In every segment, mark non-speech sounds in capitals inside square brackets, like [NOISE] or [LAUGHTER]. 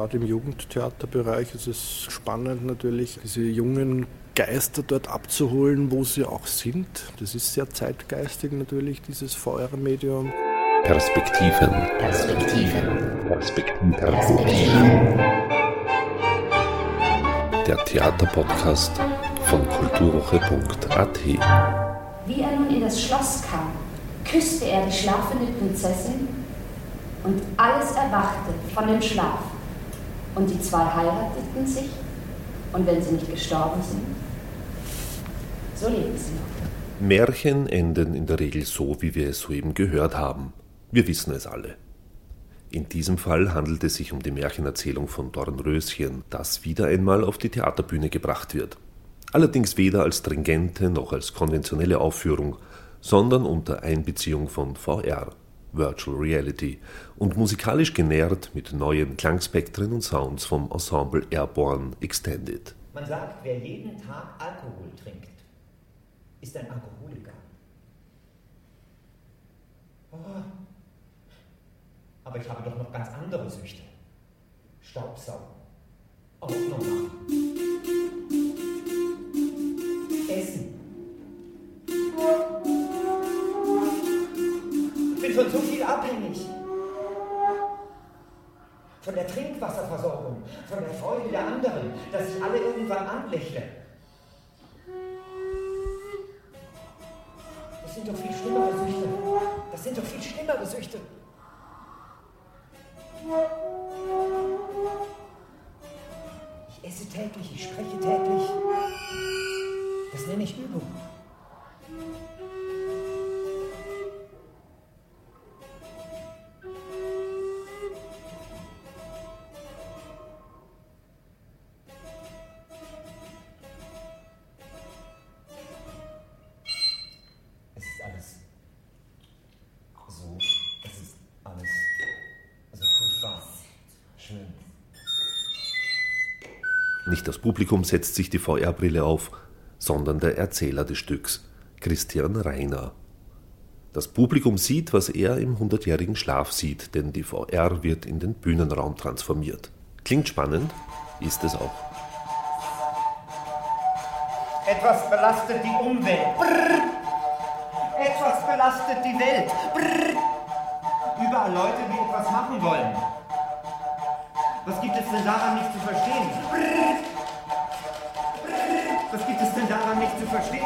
Gerade im Jugendtheaterbereich ist es spannend natürlich, diese jungen Geister dort abzuholen, wo sie auch sind. Das ist sehr zeitgeistig natürlich, dieses VR-Medium. Perspektiven. Perspektiven. Perspektiven. Perspektiven. Der Theaterpodcast von kulturwoche.at. Wie er nun in das Schloss kam, küsste er die schlafende Prinzessin und alles erwachte von dem Schlaf. Und die zwei heirateten sich und wenn sie nicht gestorben sind, so leben sie noch. Märchen enden in der Regel so, wie wir es soeben gehört haben. Wir wissen es alle. In diesem Fall handelt es sich um die Märchenerzählung von Dornröschen, das wieder einmal auf die Theaterbühne gebracht wird. Allerdings weder als stringente noch als konventionelle Aufführung, sondern unter Einbeziehung von VR, Virtual Reality, und musikalisch genährt mit neuen Klangspektren und Sounds vom Ensemble Airborne Extended. Man sagt, wer jeden Tag Alkohol trinkt, ist ein Alkoholiker. Oh. Aber ich habe doch noch ganz andere Süchte. Staubsaugen. Ordnung machen. Alle Nicht das Publikum setzt sich die VR-Brille auf, sondern der Erzähler des Stücks, Christian Reiner. Das Publikum sieht, was er im hundertjährigen Schlaf sieht, denn die VR wird in den Bühnenraum transformiert. Klingt spannend, ist es auch. Etwas belastet die Umwelt. Brrr. Etwas belastet die Welt. Brrr. Überall Leute, die etwas machen wollen. Was gibt es denn daran nicht zu verstehen? Brrr. Es denn daran nicht zu verstehen?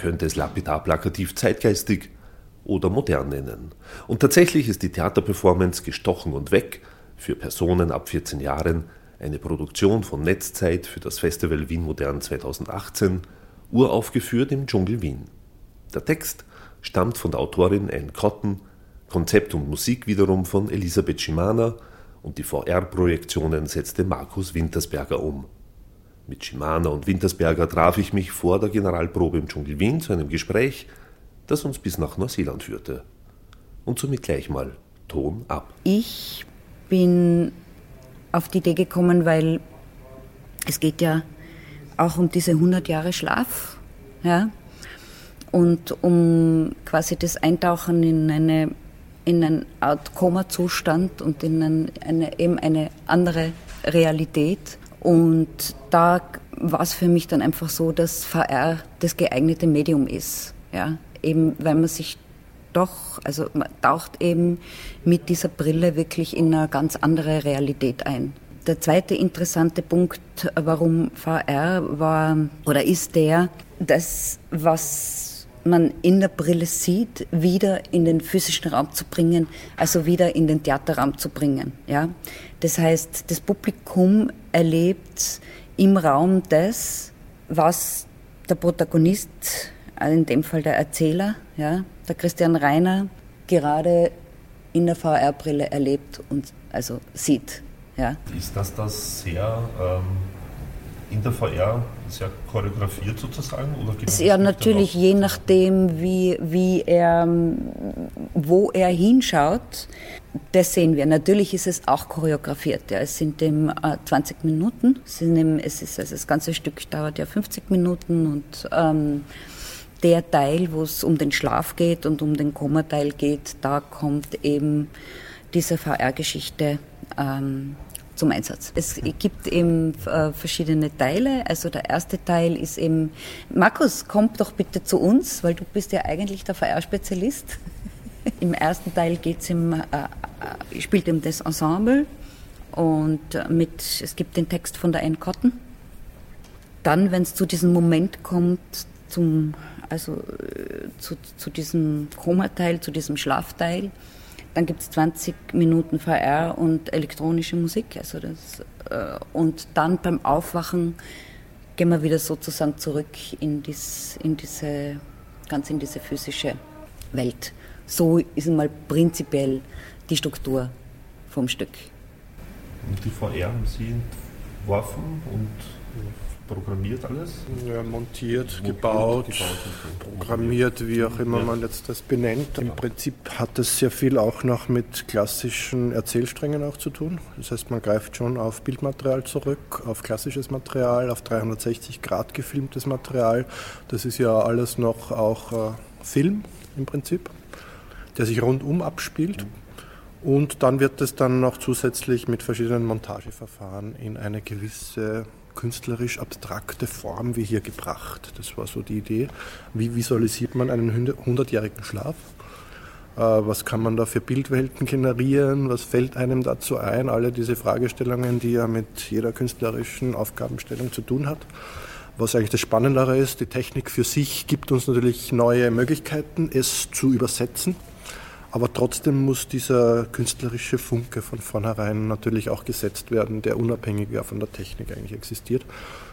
Könnte es lapidar plakativ zeitgeistig oder modern nennen. Und tatsächlich ist die Theaterperformance gestochen und weg für Personen ab 14 Jahren eine Produktion von Netzzeit für das Festival Wien Modern 2018, uraufgeführt im Dschungel Wien. Der Text stammt von der Autorin Anne Cotton, Konzept und Musik wiederum von Elisabeth Schimana und die VR-Projektionen setzte Markus Wintersberger um. Mit Schimana und Wintersberger traf ich mich vor der Generalprobe im Dschungel Wien zu einem Gespräch, das uns bis nach Neuseeland führte. Und somit gleich mal Ton ab. Ich bin auf die Idee gekommen, weil es geht ja auch um diese 100 Jahre Schlaf, ja, und um quasi das Eintauchen in eine in eine Art Koma-Zustand und in ein, eine, eben eine andere Realität. Und da war es für mich dann einfach so, dass VR das geeignete Medium ist. Ja? Eben weil man sich doch, also man taucht eben mit dieser Brille wirklich in eine ganz andere Realität ein. Der zweite interessante Punkt, warum VR war oder ist der, dass was man in der Brille sieht, wieder in den physischen Raum zu bringen, also wieder in den Theaterraum zu bringen. Ja? Das heißt, das Publikum erlebt im Raum das, was der Protagonist, in dem Fall der Erzähler, ja, der Christian Reiner, gerade in der VR-Brille erlebt und also sieht. Ja. Ist das das sehr ähm, in der VR sehr choreografiert sozusagen? Oder ja, natürlich je nachdem, wie, wie er, wo er hinschaut, das sehen wir. Natürlich ist es auch choreografiert. Ja. Es sind eben äh, 20 Minuten. Es, eben, es ist, also das ganze Stück dauert ja 50 Minuten und ähm, der Teil, wo es um den Schlaf geht und um den Koma-Teil geht, da kommt eben diese VR-Geschichte ähm, zum Einsatz. Es gibt eben äh, verschiedene Teile. Also der erste Teil ist eben, Markus, komm doch bitte zu uns, weil du bist ja eigentlich der VR-Spezialist. [LAUGHS] Im ersten Teil geht's im, äh, äh, spielt eben das Ensemble und mit, es gibt den Text von der Anne Cotton. Dann, wenn es zu diesem Moment kommt, zum, also äh, zu, zu diesem Koma-Teil, zu diesem Schlafteil, dann gibt es 20 Minuten VR und elektronische Musik. Also das, äh, und dann beim Aufwachen gehen wir wieder sozusagen zurück in, dies, in diese, ganz in diese physische Welt. So ist mal prinzipiell die Struktur vom Stück. Und die VR haben Sie entworfen und programmiert alles? Ja, montiert, gebaut, gebaut programmiert, wie auch immer ja. man jetzt das benennt. Im Prinzip hat das sehr viel auch noch mit klassischen Erzählsträngen auch zu tun. Das heißt, man greift schon auf Bildmaterial zurück, auf klassisches Material, auf 360 Grad gefilmtes Material. Das ist ja alles noch auch äh, Film im Prinzip, der sich rundum abspielt. Und dann wird es dann noch zusätzlich mit verschiedenen Montageverfahren in eine gewisse künstlerisch abstrakte Form wie hier gebracht. Das war so die Idee. Wie visualisiert man einen 100-jährigen Schlaf? Äh, was kann man da für Bildwelten generieren? Was fällt einem dazu ein? Alle diese Fragestellungen, die ja mit jeder künstlerischen Aufgabenstellung zu tun hat. Was eigentlich das Spannendere ist, die Technik für sich gibt uns natürlich neue Möglichkeiten, es zu übersetzen aber trotzdem muss dieser künstlerische Funke von vornherein natürlich auch gesetzt werden, der unabhängiger von der Technik eigentlich existiert.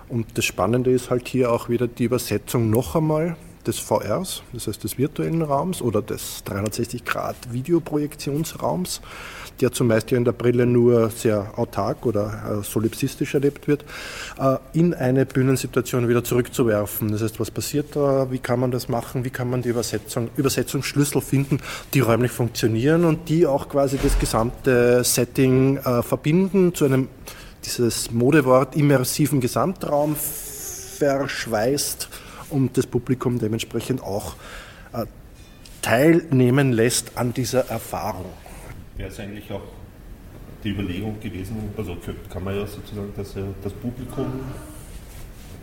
Und das Spannende ist halt hier auch wieder die Übersetzung noch einmal des VRs, das heißt des virtuellen Raums oder des 360-Grad-Videoprojektionsraums der zumeist ja in der Brille nur sehr autark oder äh, solipsistisch erlebt wird, äh, in eine Bühnensituation wieder zurückzuwerfen. Das heißt, was passiert da, wie kann man das machen, wie kann man die Übersetzung, Übersetzungsschlüssel finden, die räumlich funktionieren und die auch quasi das gesamte Setting äh, verbinden zu einem, dieses Modewort, immersiven Gesamtraum verschweißt und das Publikum dementsprechend auch teilnehmen lässt an dieser Erfahrung wäre es eigentlich auch die Überlegung gewesen, also kann man ja sozusagen, dass ja das Publikum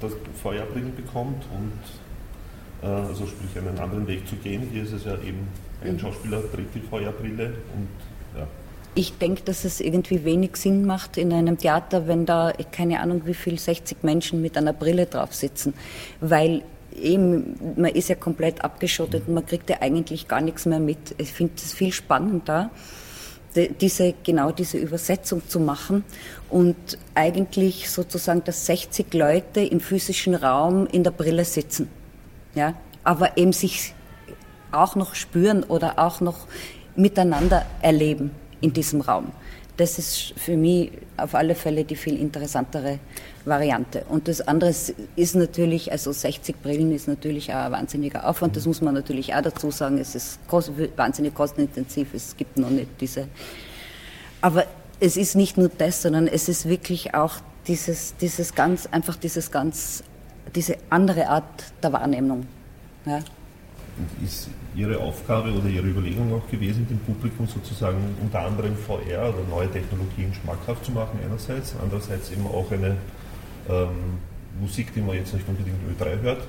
das Feuerbringen bekommt und äh, also sprich einen anderen Weg zu gehen. Hier ist es ja eben, ein mhm. Schauspieler trägt die Feuerbrille und ja. Ich denke, dass es irgendwie wenig Sinn macht in einem Theater, wenn da, keine Ahnung wie viel, 60 Menschen mit einer Brille drauf sitzen, weil eben, man ist ja komplett abgeschottet und man kriegt ja eigentlich gar nichts mehr mit. Ich finde es viel spannender, diese, genau diese Übersetzung zu machen und eigentlich sozusagen, dass 60 Leute im physischen Raum in der Brille sitzen, ja, aber eben sich auch noch spüren oder auch noch miteinander erleben in diesem Raum. Das ist für mich auf alle Fälle die viel interessantere Variante. Und das andere ist natürlich, also 60 Brillen ist natürlich auch ein wahnsinniger Aufwand, das muss man natürlich auch dazu sagen. Es ist wahnsinnig kostenintensiv, es gibt noch nicht diese. Aber es ist nicht nur das, sondern es ist wirklich auch dieses, dieses ganz, einfach dieses ganz, diese andere Art der Wahrnehmung. Ja. Ist Ihre Aufgabe oder Ihre Überlegung auch gewesen, dem Publikum sozusagen unter anderem VR oder neue Technologien schmackhaft zu machen einerseits, andererseits eben auch eine ähm, Musik, die man jetzt nicht unbedingt Ö3 hört,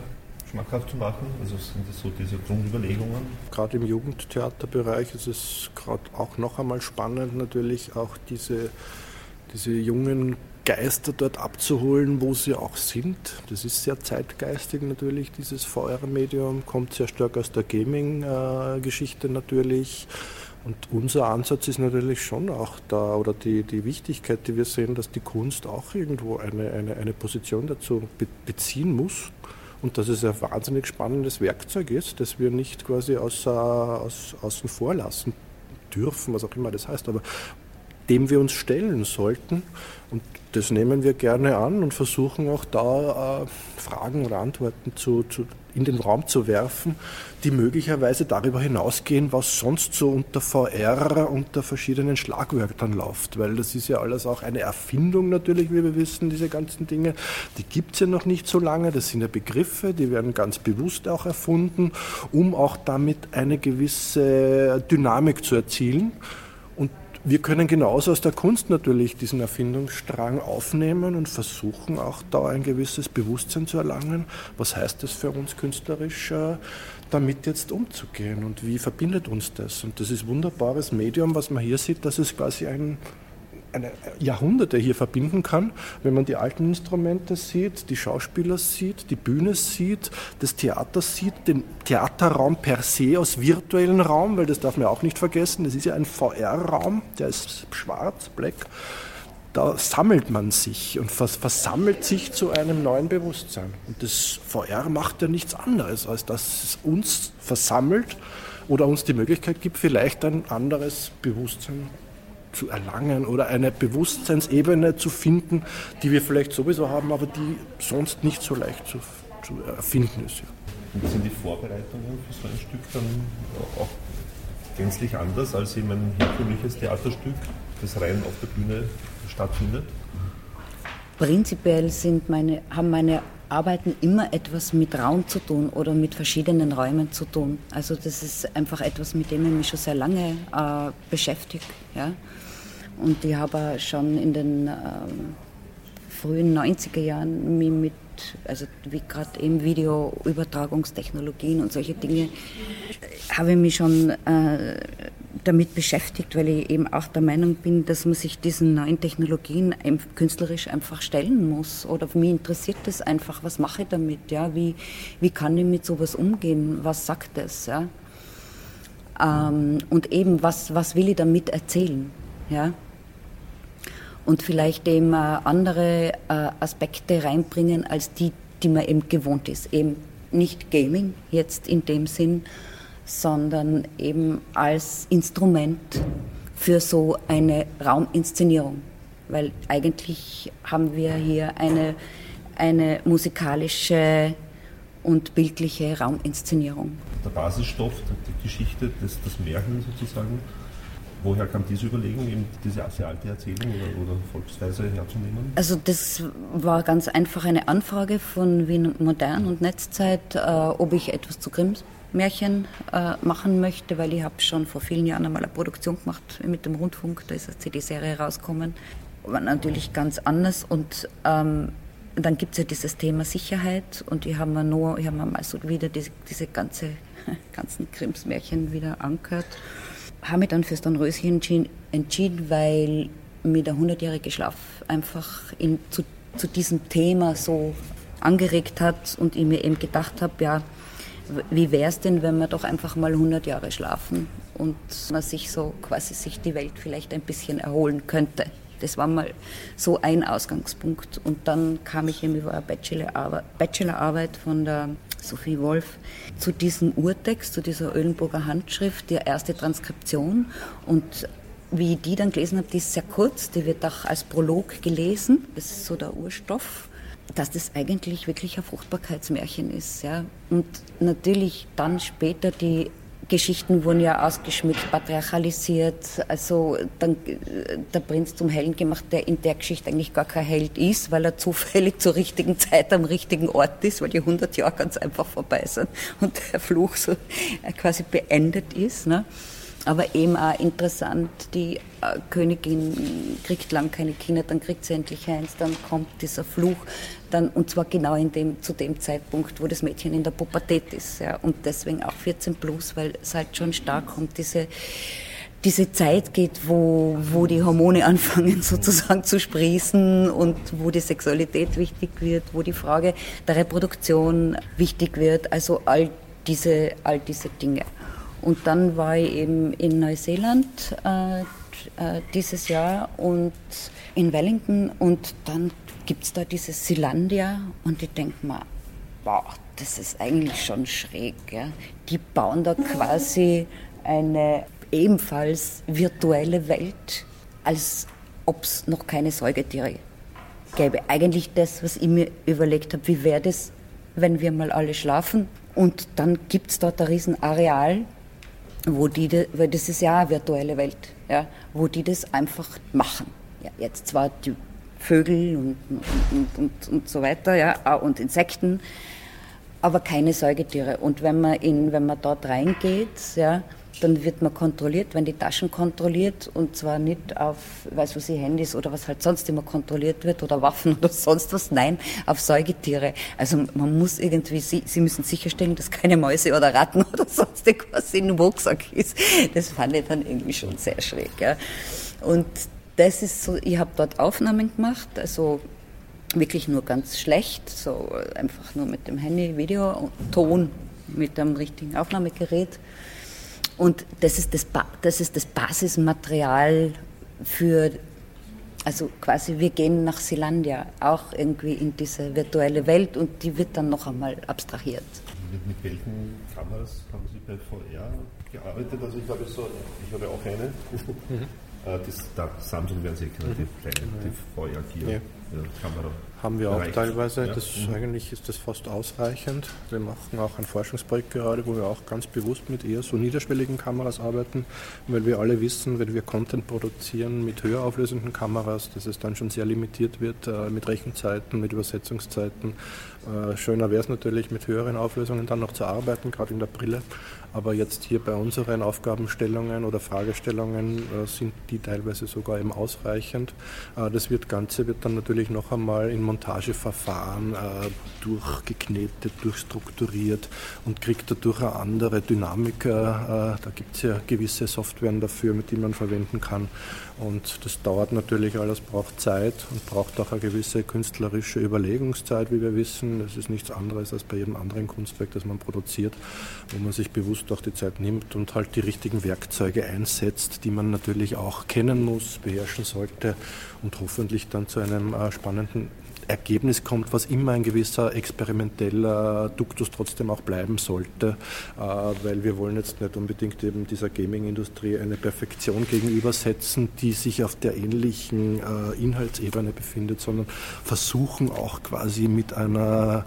schmackhaft zu machen? Also sind das so diese Grundüberlegungen? Gerade im Jugendtheaterbereich ist es gerade auch noch einmal spannend, natürlich auch diese, diese jungen Geister dort abzuholen, wo sie auch sind. Das ist sehr zeitgeistig natürlich, dieses VR-Medium, kommt sehr stark aus der Gaming-Geschichte natürlich. Und unser Ansatz ist natürlich schon auch da, oder die, die Wichtigkeit, die wir sehen, dass die Kunst auch irgendwo eine, eine, eine Position dazu be beziehen muss und dass es ein wahnsinnig spannendes Werkzeug ist, das wir nicht quasi außer, aus, außen vor lassen dürfen, was auch immer das heißt. Aber dem wir uns stellen sollten. Und das nehmen wir gerne an und versuchen auch da äh, Fragen oder Antworten zu, zu, in den Raum zu werfen, die möglicherweise darüber hinausgehen, was sonst so unter VR unter verschiedenen Schlagwörtern läuft. Weil das ist ja alles auch eine Erfindung natürlich, wie wir wissen, diese ganzen Dinge. Die gibt es ja noch nicht so lange. Das sind ja Begriffe, die werden ganz bewusst auch erfunden, um auch damit eine gewisse Dynamik zu erzielen. Wir können genauso aus der Kunst natürlich diesen Erfindungsstrang aufnehmen und versuchen auch da ein gewisses Bewusstsein zu erlangen. Was heißt das für uns künstlerisch, äh, damit jetzt umzugehen und wie verbindet uns das? Und das ist ein wunderbares Medium, was man hier sieht, dass es quasi ein eine Jahrhunderte hier verbinden kann, wenn man die alten Instrumente sieht, die Schauspieler sieht, die Bühne sieht, das Theater sieht, den Theaterraum per se aus virtuellen Raum, weil das darf man auch nicht vergessen, das ist ja ein VR-Raum, der ist schwarz, black. Da sammelt man sich und vers versammelt sich zu einem neuen Bewusstsein. Und das VR macht ja nichts anderes, als dass es uns versammelt oder uns die Möglichkeit gibt, vielleicht ein anderes Bewusstsein zu erlangen oder eine Bewusstseinsebene zu finden, die wir vielleicht sowieso haben, aber die sonst nicht so leicht zu, zu erfinden ist. Ja. Und sind die Vorbereitungen für so ein Stück dann auch gänzlich anders als eben ein herkömmliches Theaterstück, das rein auf der Bühne stattfindet? Prinzipiell sind meine, haben meine Arbeiten immer etwas mit Raum zu tun oder mit verschiedenen Räumen zu tun. Also das ist einfach etwas, mit dem ich mich schon sehr lange äh, beschäftige. Ja? Und ich habe schon in den ähm, frühen 90er Jahren mich mit, also wie gerade eben Videoübertragungstechnologien und solche Dinge, habe ich mich schon äh, damit beschäftigt, weil ich eben auch der Meinung bin, dass man sich diesen neuen Technologien künstlerisch einfach stellen muss. Oder mich interessiert das einfach, was mache ich damit? Ja? Wie, wie kann ich mit sowas umgehen? Was sagt das? Ja? Ähm, und eben, was, was will ich damit erzählen? Ja? Und vielleicht eben äh, andere äh, Aspekte reinbringen als die, die man eben gewohnt ist. Eben nicht Gaming jetzt in dem Sinn, sondern eben als Instrument für so eine Rauminszenierung. Weil eigentlich haben wir hier eine, eine musikalische und bildliche Rauminszenierung. Der Basisstoff, die Geschichte, das, das Märchen sozusagen, Woher kam diese Überlegung, eben diese sehr alte Erzählung oder, oder Volksweise herzunehmen? Also das war ganz einfach eine Anfrage von Wien Modern und Netzzeit, äh, ob ich etwas zu Grimms Märchen äh, machen möchte, weil ich habe schon vor vielen Jahren einmal eine Produktion gemacht mit dem Rundfunk, da ist eine CD-Serie rausgekommen. War natürlich ganz anders und ähm, dann gibt es ja dieses Thema Sicherheit und ich habe mir nur, ich habe mal so wieder diese, diese ganze, [LAUGHS] ganzen Grimms Märchen wieder angehört habe mich dann fürs Dornröschen entschieden, weil mir der 100-jährige Schlaf einfach in, zu, zu diesem Thema so angeregt hat und ich mir eben gedacht habe, ja, wie wäre es denn, wenn wir doch einfach mal 100 Jahre schlafen und man sich so quasi sich die Welt vielleicht ein bisschen erholen könnte. Das war mal so ein Ausgangspunkt. Und dann kam ich eben über eine Bachelorarbeit von der Sophie Wolf, zu diesem Urtext, zu dieser Ölenburger Handschrift, die erste Transkription. Und wie ich die dann gelesen habe, die ist sehr kurz, die wird auch als Prolog gelesen, das ist so der Urstoff, dass das eigentlich wirklich ein Fruchtbarkeitsmärchen ist. Ja. Und natürlich dann später die Geschichten wurden ja ausgeschmückt, patriarchalisiert. Also dann der Prinz zum Helden gemacht, der in der Geschichte eigentlich gar kein Held ist, weil er zufällig zur richtigen Zeit am richtigen Ort ist, weil die 100 Jahre ganz einfach vorbei sind und der Fluch so quasi beendet ist. Ne? Aber eben auch interessant, die äh, Königin kriegt lang keine Kinder, dann kriegt sie endlich eins, dann kommt dieser Fluch, dann, und zwar genau in dem, zu dem Zeitpunkt, wo das Mädchen in der Pubertät ist. Ja, und deswegen auch 14 plus, weil es halt schon stark um diese, diese Zeit geht, wo, wo die Hormone [LAUGHS] anfangen sozusagen zu sprießen und wo die Sexualität wichtig wird, wo die Frage der Reproduktion wichtig wird, also all diese, all diese Dinge. Und dann war ich eben in Neuseeland äh, äh, dieses Jahr und in Wellington und dann gibt es da dieses Silandia und ich denke mir, wow, das ist eigentlich schon schräg. Ja? Die bauen da quasi eine ebenfalls virtuelle Welt als ob es noch keine Säugetiere gäbe. Eigentlich das, was ich mir überlegt habe, wie wäre das, wenn wir mal alle schlafen und dann gibt es dort ein Riesenareal, wo die, weil das ist ja eine virtuelle Welt, ja, wo die das einfach machen. Ja, jetzt zwar die Vögel und, und, und, und so weiter, ja, und Insekten, aber keine Säugetiere. Und wenn man, in, wenn man dort reingeht, ja, dann wird man kontrolliert, wenn die Taschen kontrolliert und zwar nicht auf, weiß was ich, Handys oder was halt sonst immer kontrolliert wird oder Waffen [LAUGHS] oder sonst was, nein, auf Säugetiere. Also man muss irgendwie, sie, sie müssen sicherstellen, dass keine Mäuse oder Ratten [LAUGHS] oder sonst irgendwas in dem Rucksack ist. Das fand ich dann irgendwie schon sehr schräg. Ja. Und das ist so, ich habe dort Aufnahmen gemacht, also wirklich nur ganz schlecht, so einfach nur mit dem Handy, Video Ton mit einem richtigen Aufnahmegerät. Und das ist das, das ist das Basismaterial für, also quasi wir gehen nach Silandia, auch irgendwie in diese virtuelle Welt und die wird dann noch einmal abstrahiert. Mit, mit welchen Kameras haben Sie bei VR gearbeitet? Also ich habe so, ich habe auch eine. Mhm. [LAUGHS] Äh, das, da, Samsung werden Sie kennen, die kleine, die VR 4 ja. Haben wir auch Reicht. teilweise. Das, mhm. Eigentlich ist das fast ausreichend. Wir machen auch ein Forschungsprojekt gerade, wo wir auch ganz bewusst mit eher so niederschwelligen Kameras arbeiten, weil wir alle wissen, wenn wir Content produzieren mit höher auflösenden Kameras, dass es dann schon sehr limitiert wird äh, mit Rechenzeiten, mit Übersetzungszeiten. Äh, schöner wäre es natürlich, mit höheren Auflösungen dann noch zu arbeiten, gerade in der Brille. Aber jetzt hier bei unseren Aufgabenstellungen oder Fragestellungen äh, sind die teilweise sogar eben ausreichend. Äh, das wird, Ganze wird dann natürlich noch einmal in Montageverfahren äh, durchgeknetet, durchstrukturiert und kriegt dadurch eine andere Dynamik. Äh, da gibt es ja gewisse Softwaren dafür, mit denen man verwenden kann. Und das dauert natürlich alles, braucht Zeit und braucht auch eine gewisse künstlerische Überlegungszeit, wie wir wissen. Das ist nichts anderes als bei jedem anderen Kunstwerk, das man produziert, wo man sich bewusst auch die Zeit nimmt und halt die richtigen Werkzeuge einsetzt, die man natürlich auch kennen muss, beherrschen sollte und hoffentlich dann zu einem äh, spannenden Ergebnis kommt, was immer ein gewisser experimenteller Duktus trotzdem auch bleiben sollte, äh, weil wir wollen jetzt nicht unbedingt eben dieser Gaming-Industrie eine Perfektion gegenübersetzen, die sich auf der ähnlichen äh, Inhaltsebene befindet, sondern versuchen auch quasi mit einer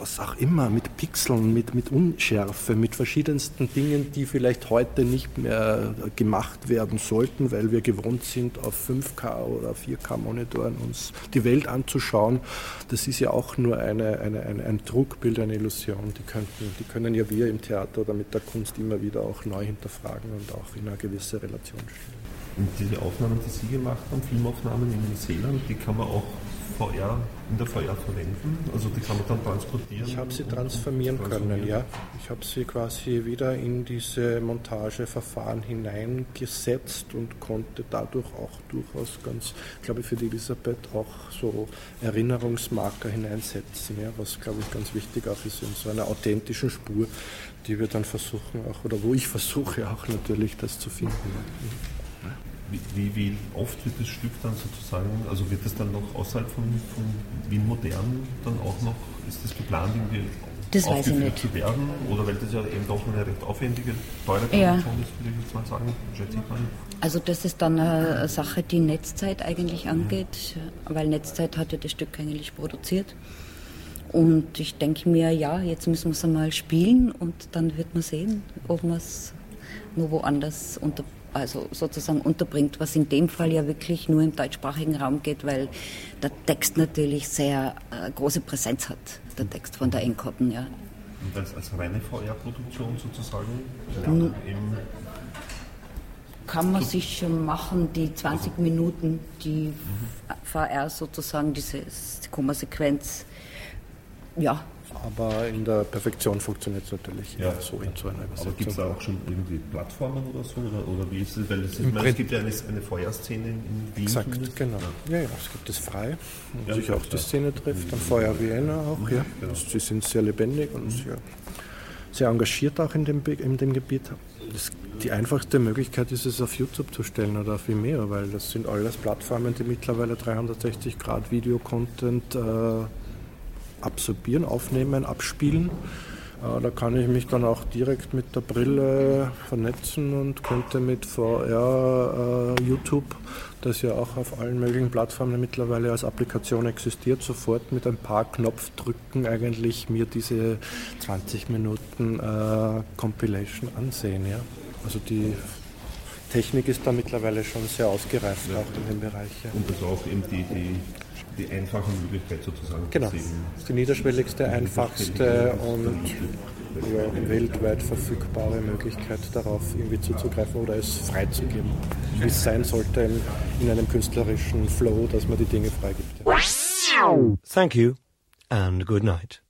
was auch immer, mit Pixeln, mit, mit Unschärfe, mit verschiedensten Dingen, die vielleicht heute nicht mehr gemacht werden sollten, weil wir gewohnt sind, auf 5K oder 4K-Monitoren uns die Welt anzuschauen. Das ist ja auch nur eine, eine, eine, ein Druckbild, eine Illusion. Die, könnten, die können ja wir im Theater oder mit der Kunst immer wieder auch neu hinterfragen und auch in eine gewisse Relation stellen. Und diese Aufnahmen, die Sie gemacht haben, Filmaufnahmen in Neuseeland, die kann man auch VR, in der VR verwenden? Also die kann man dann transportieren? Ich habe sie transformieren können, ja. Ich habe sie quasi wieder in diese Montageverfahren hineingesetzt und konnte dadurch auch durchaus ganz, glaube ich, für die Elisabeth auch so Erinnerungsmarker hineinsetzen, ja, was, glaube ich, ganz wichtig auch ist in so einer authentischen Spur, die wir dann versuchen auch, oder wo ich versuche auch natürlich das zu finden. Ja. Wie, wie, oft wird das Stück dann sozusagen, also wird es dann noch außerhalb von, von Wien modern dann auch noch, ist das geplant, irgendwie das weiß ich nicht. zu werden? Oder weil das ja eben doch eine recht aufwendige, teure Produktion ja. ist, würde ich jetzt mal sagen, schätze ich mal. Also das ist dann eine Sache, die Netzzeit eigentlich angeht, weil Netzzeit hat ja das Stück eigentlich produziert. Und ich denke mir, ja, jetzt müssen wir es einmal spielen und dann wird man sehen, ob man es nur woanders unter also sozusagen unterbringt, was in dem Fall ja wirklich nur im deutschsprachigen Raum geht, weil der Text natürlich sehr äh, große Präsenz hat, der Text von der Enkotten, ja. Und als, als reine VR-Produktion sozusagen? Ja, kann man sich schon machen, die 20 Minuten, die mhm. VR sozusagen, diese Koma-Sequenz, ja, aber in der Perfektion funktioniert es natürlich ja. so in so einer Übersetzung. Aber gibt es da auch schon irgendwie Plattformen oder so? Oder, oder wie ist es? Weil es, ist, meine, es gibt ja eine, eine Feuerszene in Wien. Exakt, genau. Ja. ja, es gibt es frei, wo ja, sich auch die Szene trifft. Dann Feuer Vienna auch, ja. Genau. Sie sind sehr lebendig und sehr, sehr engagiert auch in dem, in dem Gebiet. Das, die einfachste Möglichkeit ist es auf YouTube zu stellen oder auf Vimeo, weil das sind alles Plattformen, die mittlerweile 360 Grad Video-Content äh, absorbieren, aufnehmen, abspielen. Äh, da kann ich mich dann auch direkt mit der Brille vernetzen und könnte mit VR äh, YouTube, das ja auch auf allen möglichen Plattformen mittlerweile als Applikation existiert, sofort mit ein paar Knopfdrücken eigentlich mir diese 20 Minuten äh, Compilation ansehen. Ja? Also die Technik ist da mittlerweile schon sehr ausgereift, ja. auch in dem Bereich. Ja. Und das auch eben die, die, die einfache Möglichkeit sozusagen. Genau, das ist die niederschwelligste, einfachste und ja, weltweit verfügbare Möglichkeit darauf irgendwie zuzugreifen oder es freizugeben, wie es sein sollte in, in einem künstlerischen Flow, dass man die Dinge freigibt. Thank you and good night.